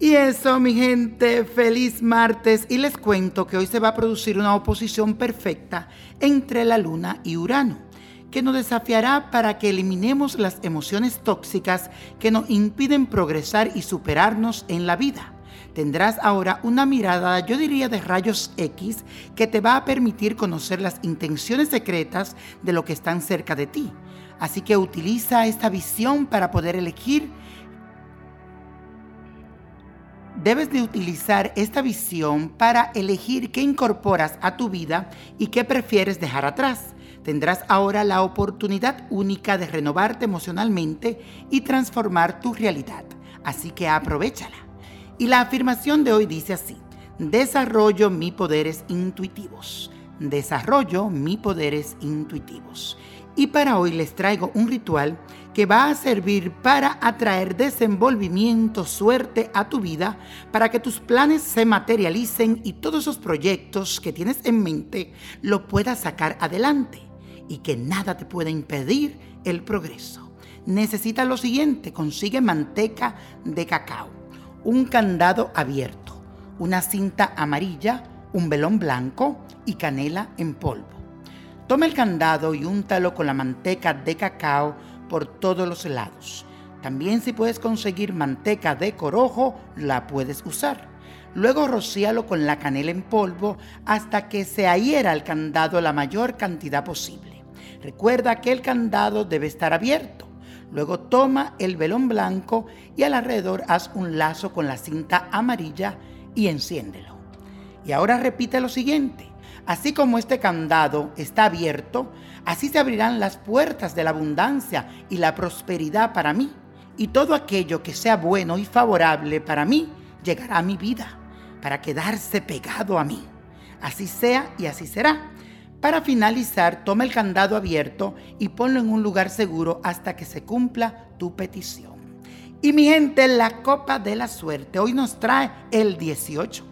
Y eso, mi gente, feliz martes. Y les cuento que hoy se va a producir una oposición perfecta entre la Luna y Urano, que nos desafiará para que eliminemos las emociones tóxicas que nos impiden progresar y superarnos en la vida. Tendrás ahora una mirada, yo diría, de rayos X que te va a permitir conocer las intenciones secretas de lo que están cerca de ti. Así que utiliza esta visión para poder elegir Debes de utilizar esta visión para elegir qué incorporas a tu vida y qué prefieres dejar atrás. Tendrás ahora la oportunidad única de renovarte emocionalmente y transformar tu realidad. Así que aprovechala. Y la afirmación de hoy dice así, desarrollo mis poderes intuitivos. Desarrollo mis poderes intuitivos. Y para hoy les traigo un ritual que va a servir para atraer desenvolvimiento, suerte a tu vida, para que tus planes se materialicen y todos esos proyectos que tienes en mente lo puedas sacar adelante y que nada te pueda impedir el progreso. Necesitas lo siguiente, consigue manteca de cacao, un candado abierto, una cinta amarilla, un velón blanco y canela en polvo. Toma el candado y úntalo con la manteca de cacao por todos los lados. También si puedes conseguir manteca de corojo, la puedes usar. Luego rocíalo con la canela en polvo hasta que se adhiera al candado la mayor cantidad posible. Recuerda que el candado debe estar abierto. Luego toma el velón blanco y alrededor haz un lazo con la cinta amarilla y enciéndelo. Y ahora repite lo siguiente. Así como este candado está abierto, así se abrirán las puertas de la abundancia y la prosperidad para mí. Y todo aquello que sea bueno y favorable para mí llegará a mi vida, para quedarse pegado a mí. Así sea y así será. Para finalizar, toma el candado abierto y ponlo en un lugar seguro hasta que se cumpla tu petición. Y mi gente, la copa de la suerte hoy nos trae el 18.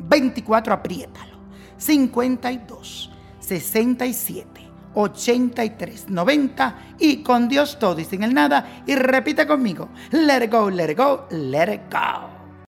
24, apriétalo. 52 67 83 90 y con Dios todo y sin el nada y repite conmigo, let it go, let it go, let it go.